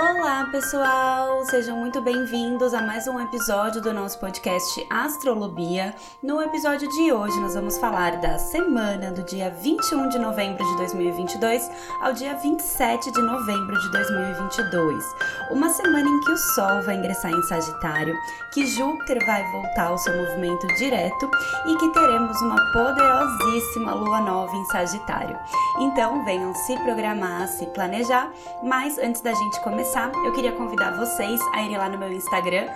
Olá, pessoal! Sejam muito bem-vindos a mais um episódio do nosso podcast Astrolobia. No episódio de hoje, nós vamos falar da semana do dia 21 de novembro de 2022 ao dia 27 de novembro de 2022. Uma semana em que o Sol vai ingressar em Sagitário, que Júpiter vai voltar ao seu movimento direto e que teremos uma poderosíssima lua nova em Sagitário. Então, venham se programar, se planejar, mas antes da gente começar, começar, eu queria convidar vocês a irem lá no meu Instagram,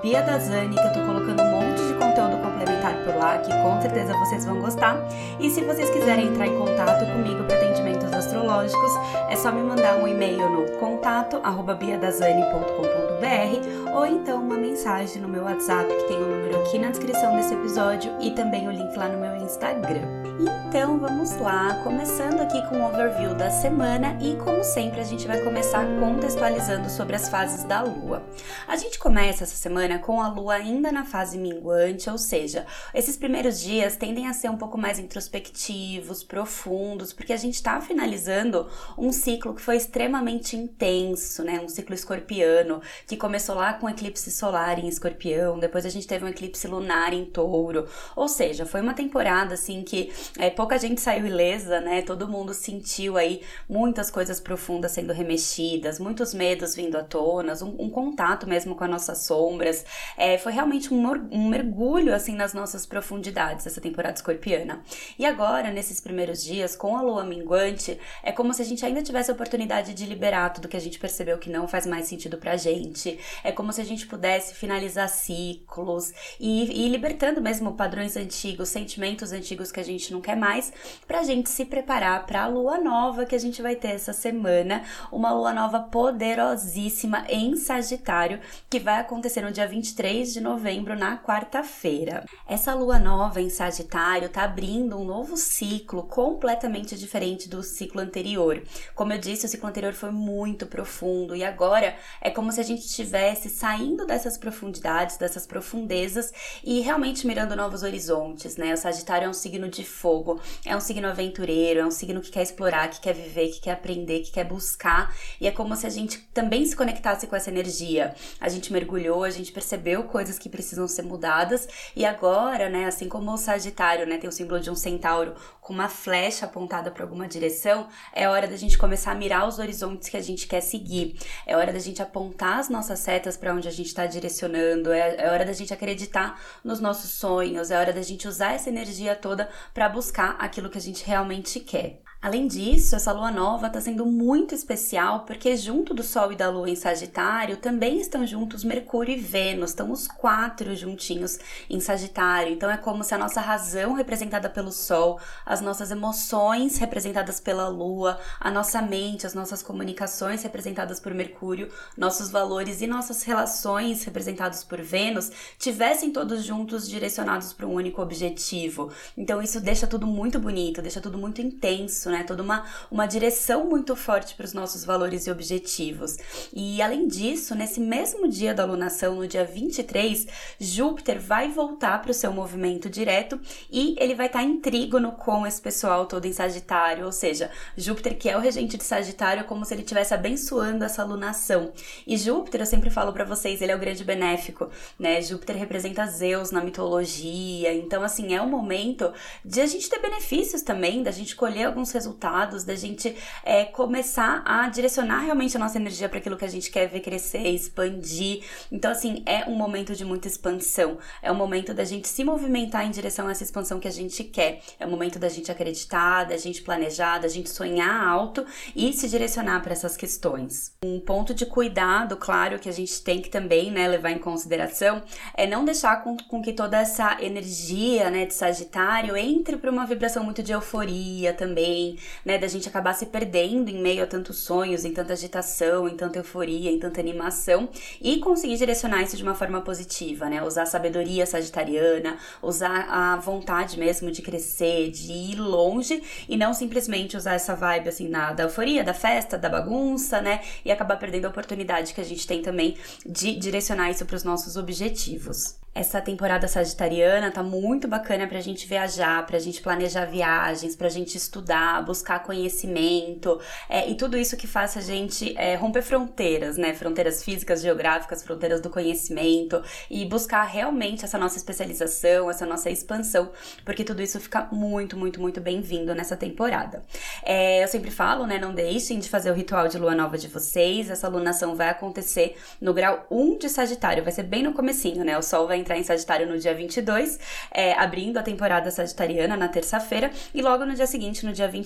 BiaDazani, que eu tô colocando um monte de conteúdo complementar por lá, que com certeza vocês vão gostar. E se vocês quiserem entrar em contato comigo para atendimentos astrológicos, é só me mandar um e-mail no contato biadazani.com.br ou então uma mensagem no meu WhatsApp, que tem o um número aqui na descrição desse episódio e também o link lá no meu Instagram. Então vamos lá, começando aqui com o overview da semana e como sempre a gente vai começar contextualizando sobre as fases da lua. A gente começa essa semana com a lua ainda na fase minguante, ou seja, esses primeiros dias tendem a ser um pouco mais introspectivos, profundos, porque a gente está finalizando um ciclo que foi extremamente intenso, né? Um ciclo escorpiano que começou lá com eclipse solar em escorpião, depois a gente teve um eclipse lunar em touro, ou seja, foi uma temporada assim que é, pouca gente saiu ilesa, né? Todo mundo sentiu aí muitas coisas profundas sendo remexidas, muitos medos vindo à tona, um, um contato mesmo com as nossas sombras. É, foi realmente um, um mergulho assim nas nossas profundidades essa temporada escorpiana. E agora, nesses primeiros dias, com a lua minguante, é como se a gente ainda tivesse a oportunidade de liberar tudo que a gente percebeu que não faz mais sentido pra gente. É como se a gente pudesse finalizar ciclos e ir libertando mesmo padrões antigos, sentimentos antigos que a gente não quer mais, para a gente se preparar para a lua nova que a gente vai ter essa semana, uma lua nova poderosíssima em Sagitário, que vai acontecer no dia 23 de novembro, na quarta-feira. Essa lua nova em Sagitário tá abrindo um novo ciclo completamente diferente do ciclo anterior. Como eu disse, o ciclo anterior foi muito profundo e agora é como se a gente estivesse saindo dessas profundidades, dessas profundezas e realmente mirando novos horizontes, né? O Sagitário é um signo de fogo, é um signo aventureiro, é um signo que quer explorar, que quer viver, que quer aprender, que quer buscar. E é como se a gente também se conectasse com essa energia. A gente mergulhou, a gente percebeu coisas que precisam ser mudadas. E agora, né, assim como o Sagitário, né, tem o símbolo de um centauro com uma flecha apontada para alguma direção, é hora da gente começar a mirar os horizontes que a gente quer seguir. É hora da gente apontar as nossas setas para onde a gente está direcionando. É, é hora da gente acreditar nos nossos sonhos. É hora da gente usar essa energia toda para buscar aquilo que a gente realmente quer. Além disso, essa lua nova está sendo muito especial porque, junto do Sol e da Lua em Sagitário, também estão juntos Mercúrio e Vênus, estão os quatro juntinhos em Sagitário. Então, é como se a nossa razão, representada pelo Sol, as nossas emoções, representadas pela Lua, a nossa mente, as nossas comunicações, representadas por Mercúrio, nossos valores e nossas relações, representados por Vênus, tivessem todos juntos direcionados para um único objetivo. Então, isso deixa tudo muito bonito, deixa tudo muito intenso né? Toda uma, uma direção muito forte para os nossos valores e objetivos. E além disso, nesse mesmo dia da lunação, no dia 23, Júpiter vai voltar para o seu movimento direto e ele vai estar tá em trígono com esse pessoal todo em Sagitário, ou seja, Júpiter, que é o regente de Sagitário, é como se ele estivesse abençoando essa lunação. E Júpiter, eu sempre falo para vocês, ele é o grande benéfico, né? Júpiter representa Zeus na mitologia, então assim, é um momento de a gente ter benefícios também, da gente colher alguns resultados resultados, da gente é, começar a direcionar realmente a nossa energia para aquilo que a gente quer ver crescer, expandir. Então, assim, é um momento de muita expansão. É um momento da gente se movimentar em direção a essa expansão que a gente quer. É o momento da gente acreditar, da gente planejar, da gente sonhar alto e se direcionar para essas questões. Um ponto de cuidado, claro, que a gente tem que também né, levar em consideração é não deixar com, com que toda essa energia né, de Sagitário entre para uma vibração muito de euforia também, né, da gente acabar se perdendo em meio a tantos sonhos, em tanta agitação, em tanta euforia, em tanta animação e conseguir direcionar isso de uma forma positiva, né? Usar a sabedoria sagitariana, usar a vontade mesmo de crescer, de ir longe e não simplesmente usar essa vibe assim na, da euforia, da festa, da bagunça, né? E acabar perdendo a oportunidade que a gente tem também de direcionar isso para os nossos objetivos. Essa temporada sagitariana tá muito bacana pra gente viajar, pra gente planejar viagens, pra gente estudar, buscar conhecimento é, e tudo isso que faça a gente é, romper fronteiras, né? Fronteiras físicas, geográficas, fronteiras do conhecimento e buscar realmente essa nossa especialização, essa nossa expansão, porque tudo isso fica muito, muito, muito bem-vindo nessa temporada. É, eu sempre falo, né? Não deixem de fazer o ritual de lua nova de vocês. Essa lunação vai acontecer no grau 1 de Sagitário, vai ser bem no comecinho, né? O Sol vai entrar em Sagitário no dia 22, é, abrindo a temporada sagitariana na terça-feira, e logo no dia seguinte, no dia 23,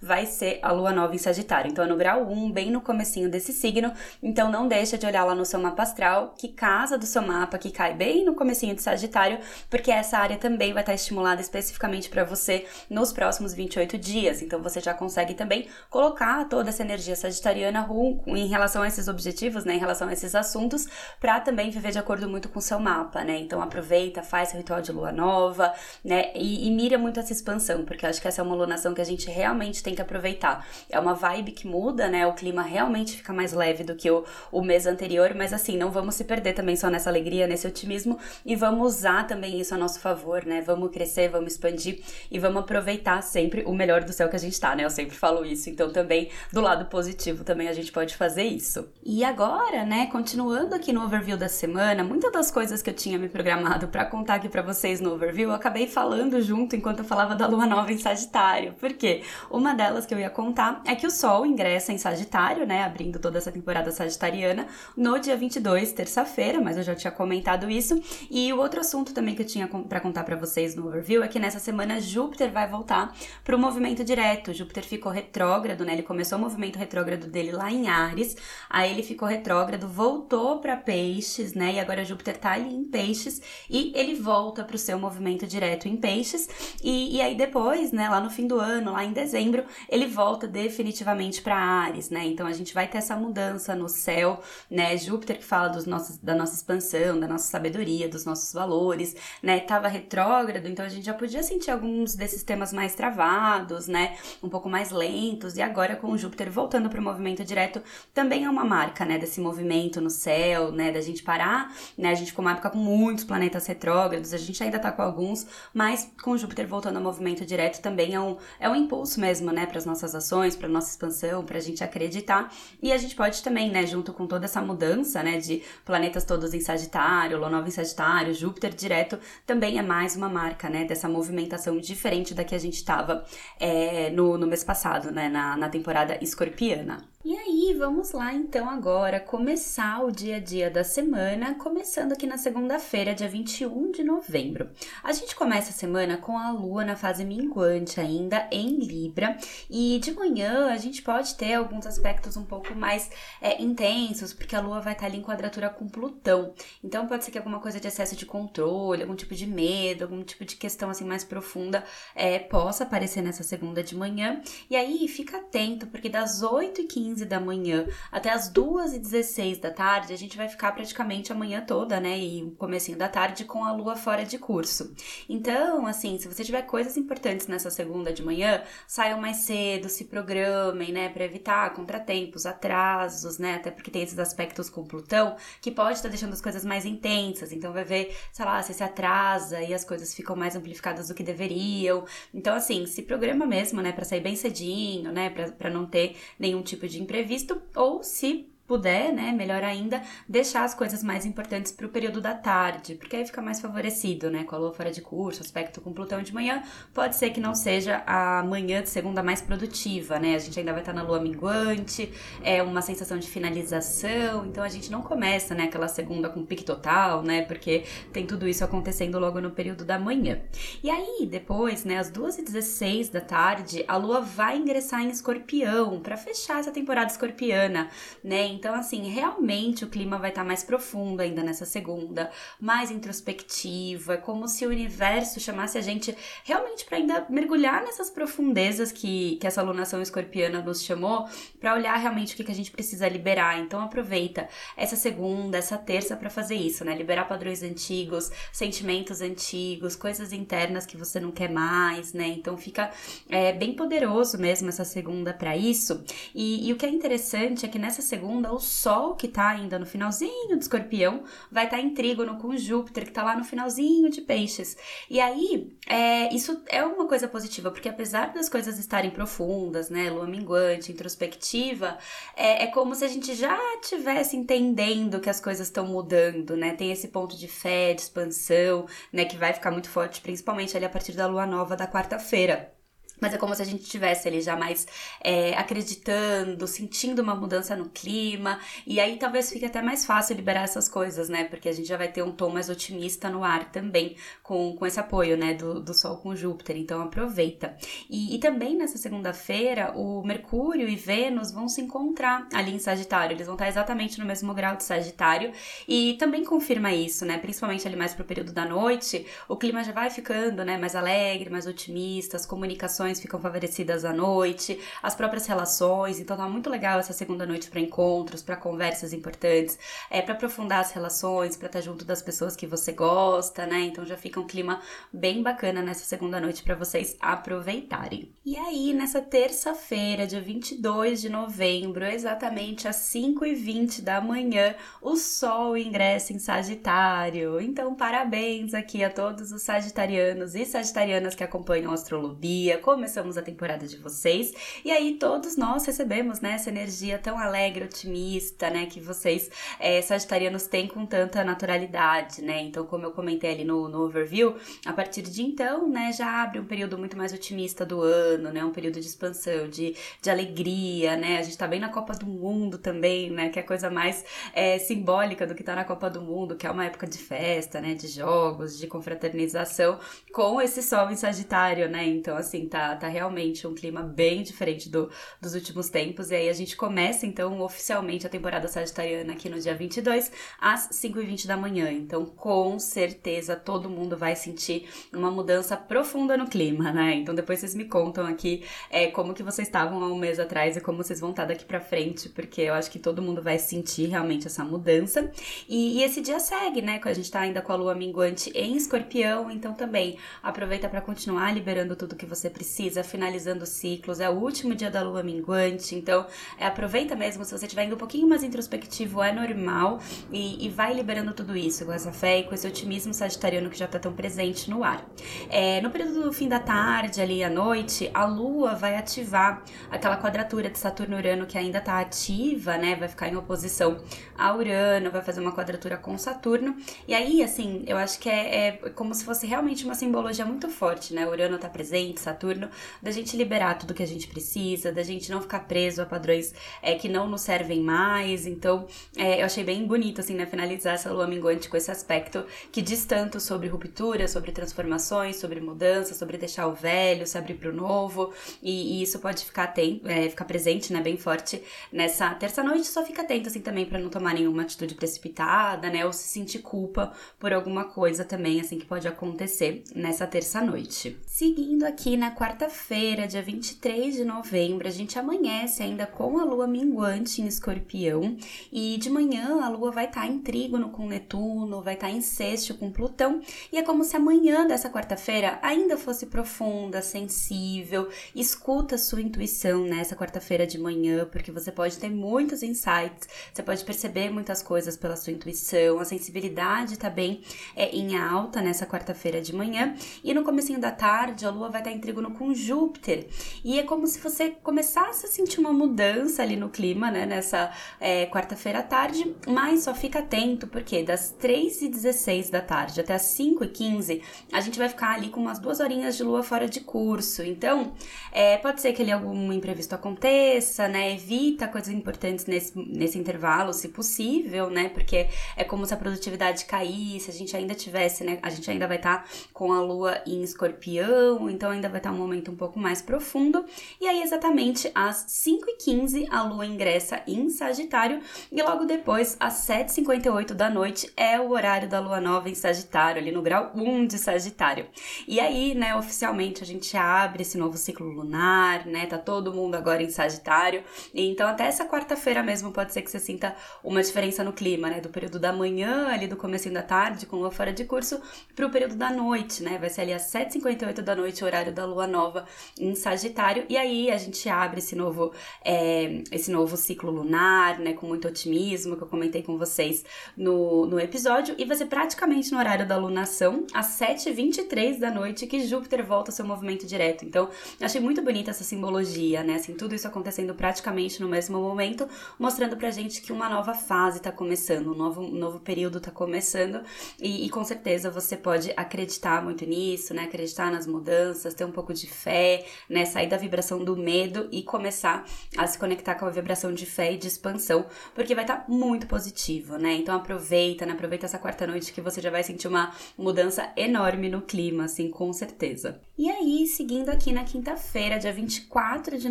vai ser a lua nova em Sagitário. Então é no grau 1, bem no comecinho desse signo. Então não deixa de olhar lá no seu mapa astral, que casa do seu mapa que cai bem no comecinho de Sagitário, porque essa área também vai estar estimulada especificamente para você nos próximos 28 dias. Então você já consegue também colocar toda essa energia sagitariana em relação a esses objetivos, né, em relação a esses assuntos, para também viver de acordo muito com o seu mapa, né? Então aproveita, faz o ritual de lua nova, né? E, e mira muito essa expansão, porque eu acho que essa é uma lunação que a gente realmente tem que aproveitar. É uma vibe que muda, né? O clima realmente fica mais leve do que o, o mês anterior, mas assim, não vamos se perder também só nessa alegria, nesse otimismo e vamos usar também isso a nosso favor, né? Vamos crescer, vamos expandir e vamos aproveitar sempre o melhor do céu que a gente tá, né? Eu sempre falo isso. Então também do lado positivo também a gente pode fazer isso. E agora, né, continuando aqui no overview da semana, muitas das coisas que eu tinha me programado para contar aqui para vocês no overview, eu acabei falando junto enquanto eu falava da lua nova em Sagitário. Por quê? Uma delas que eu ia contar é que o Sol ingressa em Sagitário, né, abrindo toda essa temporada sagitariana, no dia 22, terça-feira, mas eu já tinha comentado isso. E o outro assunto também que eu tinha para contar para vocês no overview é que nessa semana Júpiter vai voltar para o movimento direto. Júpiter ficou retrógrado, né? Ele começou o movimento retrógrado dele lá em Ares, aí ele ficou retrógrado, voltou para Peixes, né? E agora Júpiter tá ali em Peixes e ele volta para o seu movimento direto em Peixes. E, e aí depois, né, lá no fim do ano, lá em dezembro, ele volta definitivamente para Ares, né? Então a gente vai ter essa mudança no céu, né? Júpiter que fala dos nossos, da nossa expansão, da nossa sabedoria, dos nossos valores, né? Tava retrógrado, então a gente já podia sentir alguns desses temas mais travados, né? Um pouco mais lentos. E agora com Júpiter voltando para o movimento direto, também é uma marca, né? Desse movimento no céu, né? Da gente parar, né? A gente ficou uma época com muitos planetas retrógrados, a gente ainda tá com alguns, mas com Júpiter voltando ao movimento direto também é um, é um impulso mesmo, né? Para as nossas ações, para nossa expansão, para a gente acreditar. E a gente pode também, né? Junto com toda essa mudança, né? De planetas todos em Sagitário, Lua Nova em Sagitário, Júpiter direto, também é mais uma marca, né? Dessa movimentação diferente da que a gente estava é, no, no mês passado, né? Na, na temporada escorpiana. E aí, vamos lá então agora começar o dia a dia da semana, começando aqui na segunda-feira, dia 21 de novembro. A gente começa a semana com a lua na fase minguante ainda em Libra, e de manhã a gente pode ter alguns aspectos um pouco mais é, intensos, porque a lua vai estar ali em quadratura com Plutão. Então pode ser que alguma coisa de excesso de controle, algum tipo de medo, algum tipo de questão assim mais profunda é, possa aparecer nessa segunda de manhã. E aí fica atento, porque das 8h15 15 da manhã até as 2 e 16 da tarde, a gente vai ficar praticamente a manhã toda, né? E o comecinho da tarde com a lua fora de curso. Então, assim, se você tiver coisas importantes nessa segunda de manhã, saiam mais cedo, se programem, né? Para evitar contratempos, atrasos, né? Até porque tem esses aspectos com Plutão que pode estar tá deixando as coisas mais intensas. Então, vai ver, sei lá, se se atrasa e as coisas ficam mais amplificadas do que deveriam. Então, assim, se programa mesmo, né? Para sair bem cedinho, né? Para não ter nenhum tipo de imprevisto, ou se puder, né, melhor ainda, deixar as coisas mais importantes para o período da tarde, porque aí fica mais favorecido, né, com a lua fora de curso, aspecto com Plutão de manhã, pode ser que não seja a manhã de segunda mais produtiva, né, a gente ainda vai estar na lua minguante, é uma sensação de finalização, então a gente não começa, né, aquela segunda com pique total, né, porque tem tudo isso acontecendo logo no período da manhã. E aí, depois, né, às 2h16 da tarde, a lua vai ingressar em escorpião, para fechar essa temporada escorpiana, né, então, assim, realmente o clima vai estar tá mais profundo ainda nessa segunda, mais introspectivo. É como se o universo chamasse a gente realmente para ainda mergulhar nessas profundezas que, que essa alunação escorpiana nos chamou, para olhar realmente o que, que a gente precisa liberar. Então, aproveita essa segunda, essa terça para fazer isso, né? Liberar padrões antigos, sentimentos antigos, coisas internas que você não quer mais, né? Então, fica é, bem poderoso mesmo essa segunda para isso. E, e o que é interessante é que nessa segunda, o Sol, que tá ainda no finalzinho de escorpião, vai estar tá em trígono com Júpiter, que tá lá no finalzinho de peixes. E aí, é, isso é uma coisa positiva, porque apesar das coisas estarem profundas, né, lua minguante, introspectiva, é, é como se a gente já tivesse entendendo que as coisas estão mudando, né? Tem esse ponto de fé, de expansão, né, que vai ficar muito forte, principalmente ali a partir da lua nova da quarta-feira. Mas é como se a gente estivesse ali já mais é, acreditando, sentindo uma mudança no clima. E aí talvez fique até mais fácil liberar essas coisas, né? Porque a gente já vai ter um tom mais otimista no ar também, com, com esse apoio, né? Do, do Sol com Júpiter. Então aproveita. E, e também nessa segunda-feira, o Mercúrio e Vênus vão se encontrar ali em Sagitário. Eles vão estar exatamente no mesmo grau de Sagitário. E também confirma isso, né? Principalmente ali mais pro período da noite, o clima já vai ficando, né? Mais alegre, mais otimista, as comunicações ficam favorecidas à noite, as próprias relações. Então tá muito legal essa segunda noite para encontros, para conversas importantes, é para aprofundar as relações, para estar tá junto das pessoas que você gosta, né? Então já fica um clima bem bacana nessa segunda noite para vocês aproveitarem. E aí, nessa terça-feira, dia 22 de novembro, exatamente às 5h20 da manhã, o Sol ingressa em Sagitário. Então, parabéns aqui a todos os sagitarianos e sagitarianas que acompanham a astrologia começamos a temporada de vocês. E aí todos nós recebemos, né, essa energia tão alegre, otimista, né, que vocês, é, sagitarianos, têm com tanta naturalidade, né? Então, como eu comentei ali no, no overview, a partir de então, né, já abre um período muito mais otimista do ano, né? Um período de expansão, de, de alegria, né? A gente tá bem na Copa do Mundo também, né? Que é a coisa mais é, simbólica do que tá na Copa do Mundo, que é uma época de festa, né? De jogos, de confraternização, com esse sol em Sagitário, né? Então, assim, tá tá, realmente um clima bem diferente do, dos últimos tempos. E aí a gente começa, então, oficialmente a temporada sagitariana aqui no dia 22, às 5h20 da manhã. Então, com certeza, todo mundo vai sentir uma mudança profunda no clima, né? Então, depois vocês me contam aqui é, como que vocês estavam há um mês atrás e como vocês vão estar daqui pra frente, porque eu acho que todo mundo vai sentir realmente essa mudança. E, e esse dia segue, né? A gente tá ainda com a lua minguante em escorpião, então também aproveita para continuar liberando tudo que você precisa precisa, finalizando ciclos, é o último dia da lua minguante, então é, aproveita mesmo, se você estiver indo um pouquinho mais introspectivo, é normal, e, e, vai liberando tudo isso, com essa fé e com esse otimismo sagitariano que já está tão presente no ar. É, no período do fim da tarde, ali à noite, a lua vai ativar aquela quadratura de Saturno-Urano que ainda está ativa, né, vai ficar em oposição a Urano, vai fazer uma quadratura com Saturno, e aí, assim, eu acho que é, é como se fosse realmente uma simbologia muito forte, né, Urano está presente, Saturno da gente liberar tudo que a gente precisa, da gente não ficar preso a padrões é, que não nos servem mais. Então, é, eu achei bem bonito, assim, né, finalizar essa lua minguante com esse aspecto que diz tanto sobre ruptura, sobre transformações, sobre mudança, sobre deixar o velho, se abrir para o novo. E, e, isso pode ficar, tem, é, ficar presente, né, bem forte nessa terça-noite. Só fica atento, assim, também para não tomar nenhuma atitude precipitada, né, ou se sentir culpa por alguma coisa também, assim, que pode acontecer nessa terça-noite. Seguindo aqui na quarta quarta-feira, dia 23 de novembro, a gente amanhece ainda com a lua minguante em escorpião. E de manhã a lua vai estar tá em trígono com Netuno, vai estar tá em sexto com Plutão. E é como se amanhã dessa quarta-feira ainda fosse profunda, sensível, escuta a sua intuição nessa quarta-feira de manhã, porque você pode ter muitos insights, você pode perceber muitas coisas pela sua intuição, a sensibilidade tá bem é, em alta nessa quarta-feira de manhã. E no comecinho da tarde a lua vai estar tá em trígono com Júpiter. E é como se você começasse a sentir uma mudança ali no clima, né? Nessa é, quarta-feira à tarde, mas só fica atento, porque das 3h16 da tarde até as 5h15, a gente vai ficar ali com umas duas horinhas de lua fora de curso. Então, é, pode ser que ali algum imprevisto aconteça, né? Evita coisas importantes nesse, nesse intervalo, se possível, né? Porque é como se a produtividade caísse, a gente ainda tivesse, né? A gente ainda vai estar tá com a lua em escorpião, então ainda vai estar tá um momento um pouco mais profundo. E aí, exatamente às 5h15, a lua ingressa em Sagitário, e logo depois, às 7h58 da noite, é o horário da lua nova em Sagitário, ali no grau 1 de Sagitário. E aí, né, oficialmente a gente abre esse novo ciclo lunar, né? Tá todo mundo agora em Sagitário. Então, até essa quarta-feira mesmo, pode ser que você sinta uma diferença no clima, né? Do período da manhã, ali do começo da tarde, com lua fora de curso, pro período da noite, né? Vai ser ali às 7h58 da noite, o horário da lua nova nova em Sagitário. E aí a gente abre esse novo, é, esse novo ciclo lunar, né? Com muito otimismo, que eu comentei com vocês no, no episódio. E vai ser praticamente no horário da lunação, às 7h23 da noite, que Júpiter volta ao seu movimento direto. Então, achei muito bonita essa simbologia, né? Assim, tudo isso acontecendo praticamente no mesmo momento, mostrando pra gente que uma nova fase tá começando, um novo, um novo período tá começando. E, e com certeza você pode acreditar muito nisso, né? Acreditar nas mudanças, ter um pouco de fé, né? Sair da vibração do medo e começar a se conectar com a vibração de fé e de expansão, porque vai estar tá muito positivo, né? Então aproveita, né? Aproveita essa quarta noite que você já vai sentir uma mudança enorme no clima, assim, com certeza. E aí, seguindo aqui na quinta-feira, dia 24 de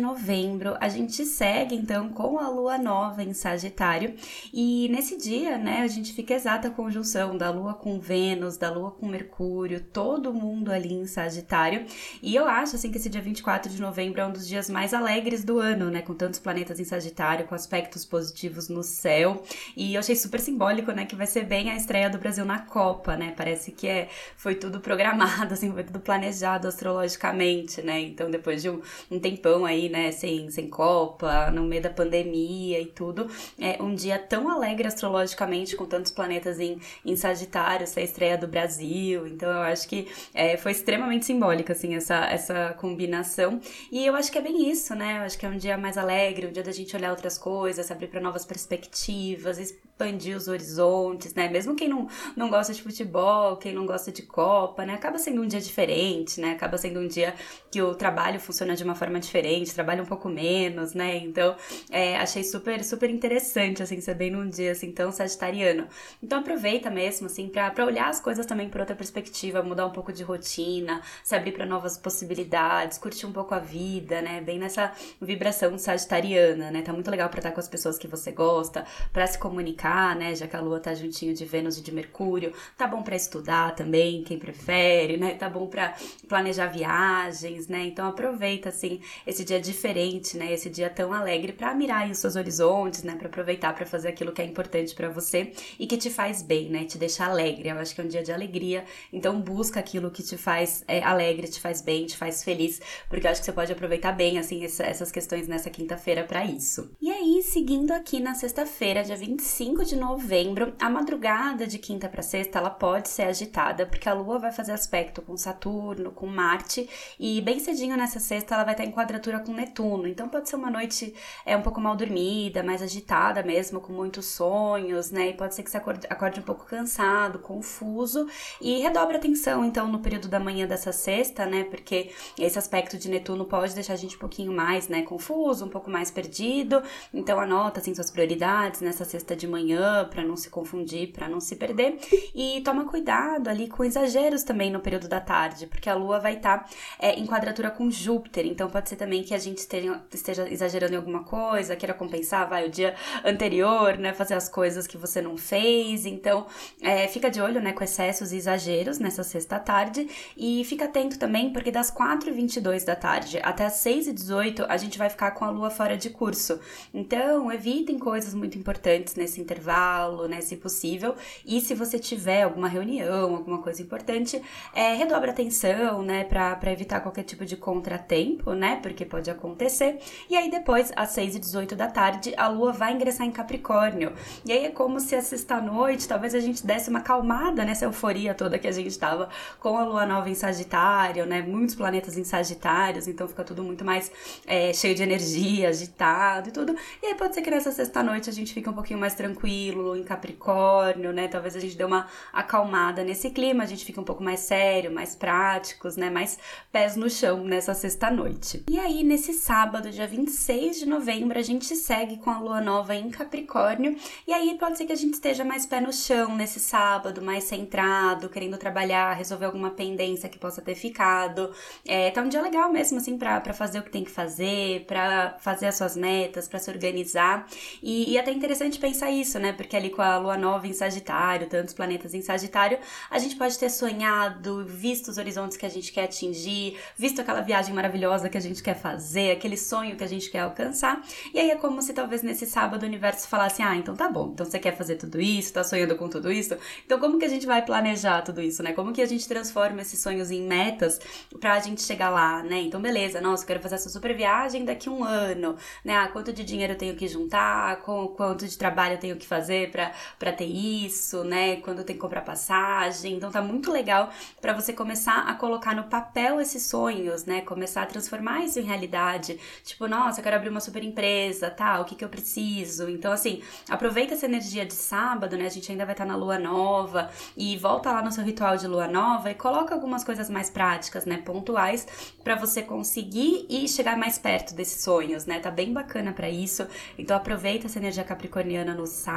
novembro, a gente segue então com a lua nova em Sagitário. E nesse dia, né, a gente fica exata conjunção da lua com Vênus, da lua com Mercúrio, todo mundo ali em Sagitário. E eu acho assim que esse dia 24 de novembro é um dos dias mais alegres do ano, né, com tantos planetas em Sagitário, com aspectos positivos no céu. E eu achei super simbólico, né, que vai ser bem a estreia do Brasil na Copa, né? Parece que é foi tudo programado, assim, foi tudo planejado astrologicamente, né? Então, depois de um, um tempão aí, né, sem, sem Copa, no meio da pandemia e tudo, é um dia tão alegre astrologicamente, com tantos planetas em, em Sagitário, essa estreia do Brasil. Então, eu acho que é, foi extremamente simbólica, assim, essa, essa combinação. E eu acho que é bem isso, né? Eu acho que é um dia mais alegre, um dia da gente olhar outras coisas, abrir para novas perspectivas, expandir os horizontes, né? Mesmo quem não, não gosta de futebol, quem não gosta de Copa, né? Acaba sendo um dia diferente, né? Acaba sendo um dia que o trabalho funciona de uma forma diferente, trabalha um pouco menos, né? Então, é, achei super, super interessante, assim, ser bem num dia, assim, tão sagitariano. Então, aproveita mesmo, assim, pra, pra olhar as coisas também por outra perspectiva, mudar um pouco de rotina, se abrir para novas possibilidades, curtir um pouco a vida, né? Bem nessa vibração sagitariana, né? Tá muito legal pra estar com as pessoas que você gosta, para se comunicar né? Já que a Lua tá juntinho de Vênus e de Mercúrio. Tá bom para estudar também, quem prefere, né? Tá bom para planejar viagens, né? Então aproveita assim esse dia diferente, né? Esse dia tão alegre para mirar aí os seus horizontes, né? Para aproveitar para fazer aquilo que é importante para você e que te faz bem, né? Te deixa alegre. Eu acho que é um dia de alegria. Então busca aquilo que te faz é, alegre, te faz bem, te faz feliz, porque eu acho que você pode aproveitar bem assim essa, essas questões nessa quinta-feira para isso. E aí, seguindo aqui na sexta-feira, dia 25 5 de novembro, a madrugada de quinta para sexta, ela pode ser agitada, porque a Lua vai fazer aspecto com Saturno, com Marte, e bem cedinho nessa sexta ela vai estar em quadratura com Netuno. Então pode ser uma noite é um pouco mal dormida, mais agitada mesmo, com muitos sonhos, né? E pode ser que você acorde, acorde um pouco cansado, confuso, e redobra atenção então no período da manhã dessa sexta, né? Porque esse aspecto de Netuno pode deixar a gente um pouquinho mais, né, confuso, um pouco mais perdido. Então anota assim suas prioridades nessa sexta de manhã manhã, para não se confundir, para não se perder. E toma cuidado ali com exageros também no período da tarde, porque a Lua vai estar tá, é, em quadratura com Júpiter, então pode ser também que a gente esteja, esteja exagerando em alguma coisa, queira compensar, vai, o dia anterior, né, fazer as coisas que você não fez. Então, é, fica de olho, né, com excessos e exageros nessa sexta tarde e fica atento também, porque das 4h22 da tarde até as 6h18 a gente vai ficar com a Lua fora de curso. Então, evitem coisas muito importantes nesse intervalo né, se possível. E se você tiver alguma reunião, alguma coisa importante, é, atenção, né, para evitar qualquer tipo de contratempo, né, porque pode acontecer. E aí depois, às 6 e 18 da tarde, a lua vai ingressar em Capricórnio. E aí é como se a sexta-noite, talvez a gente desse uma calmada nessa euforia toda que a gente estava com a lua nova em Sagitário, né, muitos planetas em Sagitários, então fica tudo muito mais é, cheio de energia, agitado e tudo. E aí pode ser que nessa sexta-noite a gente fique um pouquinho mais tranquilo tranquilo, em Capricórnio, né? Talvez a gente dê uma acalmada nesse clima, a gente fica um pouco mais sério, mais práticos, né? Mais pés no chão nessa sexta-noite. E aí, nesse sábado, dia 26 de novembro, a gente segue com a lua nova em Capricórnio. E aí pode ser que a gente esteja mais pé no chão nesse sábado, mais centrado, querendo trabalhar, resolver alguma pendência que possa ter ficado. É, tá um dia legal mesmo, assim, pra, pra fazer o que tem que fazer, pra fazer as suas metas, pra se organizar. E, e é até interessante pensar isso isso, né? Porque ali com a lua nova em Sagitário, tantos planetas em Sagitário, a gente pode ter sonhado, visto os horizontes que a gente quer atingir, visto aquela viagem maravilhosa que a gente quer fazer, aquele sonho que a gente quer alcançar. E aí é como se talvez nesse sábado o universo falasse: "Ah, então tá bom. Então você quer fazer tudo isso, tá sonhando com tudo isso? Então como que a gente vai planejar tudo isso, né? Como que a gente transforma esses sonhos em metas pra gente chegar lá, né? Então beleza, nossa, eu quero fazer essa super viagem daqui um ano, né? Ah, quanto de dinheiro eu tenho que juntar, com, quanto de trabalho eu tenho que fazer para ter isso, né? Quando tenho que comprar passagem. Então tá muito legal para você começar a colocar no papel esses sonhos, né? Começar a transformar isso em realidade. Tipo, nossa, eu quero abrir uma super empresa, tá? O que que eu preciso? Então, assim, aproveita essa energia de sábado, né? A gente ainda vai estar tá na lua nova e volta lá no seu ritual de lua nova e coloca algumas coisas mais práticas, né? Pontuais para você conseguir e chegar mais perto desses sonhos, né? Tá bem bacana para isso. Então, aproveita essa energia capricorniana no sábado.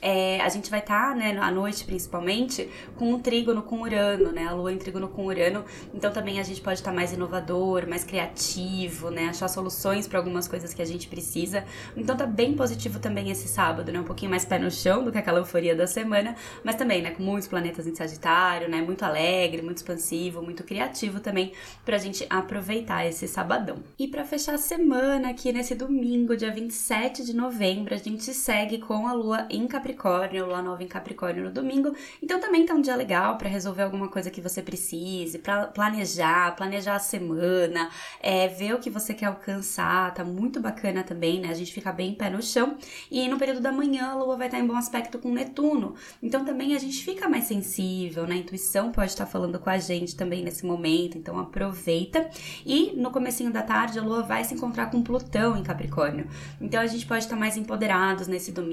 É, a gente vai estar, tá, né, à noite principalmente, com um trígono com Urano, né? A lua em trígono com Urano. Então também a gente pode estar tá mais inovador, mais criativo, né? Achar soluções para algumas coisas que a gente precisa. Então tá bem positivo também esse sábado, né? Um pouquinho mais pé no chão do que aquela euforia da semana, mas também, né, com muitos planetas em Sagitário, né? Muito alegre, muito expansivo, muito criativo também pra gente aproveitar esse sabadão. E para fechar a semana aqui nesse domingo, dia 27 de novembro, a gente segue com a lua em Capricórnio, lua nova em Capricórnio no domingo. Então também tá um dia legal para resolver alguma coisa que você precise, para planejar, planejar a semana, é, ver o que você quer alcançar. Tá muito bacana também, né? A gente fica bem pé no chão. E no período da manhã a lua vai estar em bom aspecto com Netuno. Então também a gente fica mais sensível, né? A intuição pode estar falando com a gente também nesse momento, então aproveita. E no comecinho da tarde a lua vai se encontrar com Plutão em Capricórnio. Então a gente pode estar mais empoderados nesse domingo,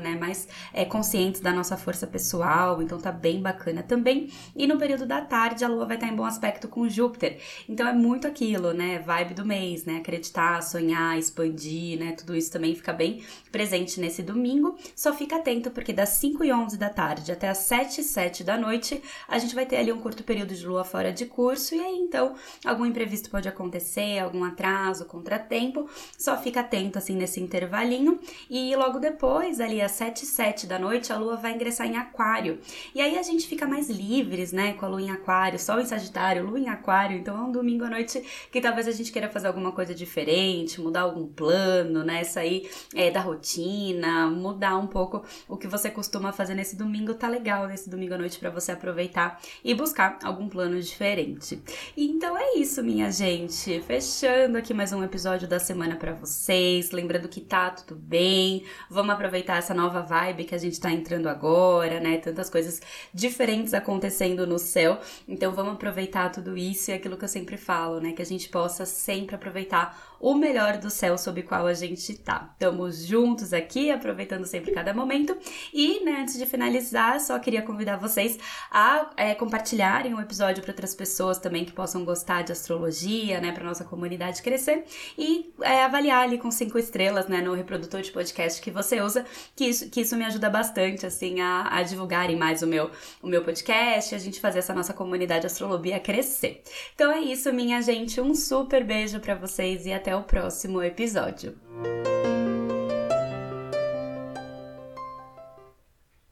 né? Mais é, conscientes da nossa força pessoal, então tá bem bacana também. E no período da tarde, a lua vai estar em bom aspecto com Júpiter. Então é muito aquilo, né? Vibe do mês, né? Acreditar, sonhar, expandir, né? Tudo isso também fica bem presente nesse domingo. Só fica atento porque das 5 e 11 da tarde até as 7 e 7 da noite, a gente vai ter ali um curto período de lua fora de curso e aí então algum imprevisto pode acontecer, algum atraso, contratempo. Só fica atento assim nesse intervalinho e logo depois, ali às 7 e 7 da noite, a lua vai ingressar em Aquário. E aí a gente fica mais livres, né, com a lua em Aquário, Sol em Sagitário, lua em Aquário. Então é um domingo à noite que talvez a gente queira fazer alguma coisa diferente, mudar algum plano, né, sair é, da rotina, mudar um pouco o que você costuma fazer nesse domingo. Tá legal nesse domingo à noite para você aproveitar e buscar algum plano diferente. Então é isso, minha gente. Fechando aqui mais um episódio da semana para vocês. Lembrando que tá tudo bem. Vamos aproveitar essa nova vibe que a gente tá entrando agora, né? Tantas coisas diferentes acontecendo no céu. Então vamos aproveitar tudo isso e aquilo que eu sempre falo, né? Que a gente possa sempre aproveitar o melhor do céu sob o qual a gente tá. Estamos juntos aqui, aproveitando sempre cada momento. E, né, antes de finalizar, só queria convidar vocês a é, compartilharem o episódio para outras pessoas também que possam gostar de astrologia, né, para nossa comunidade crescer e é, avaliar ali com cinco estrelas, né, no reprodutor de podcast que você usa, que isso, que isso me ajuda bastante, assim, a, a divulgarem mais o meu, o meu podcast, a gente fazer essa nossa comunidade astrologia crescer. Então é isso, minha gente, um super beijo para vocês e até até o próximo episódio.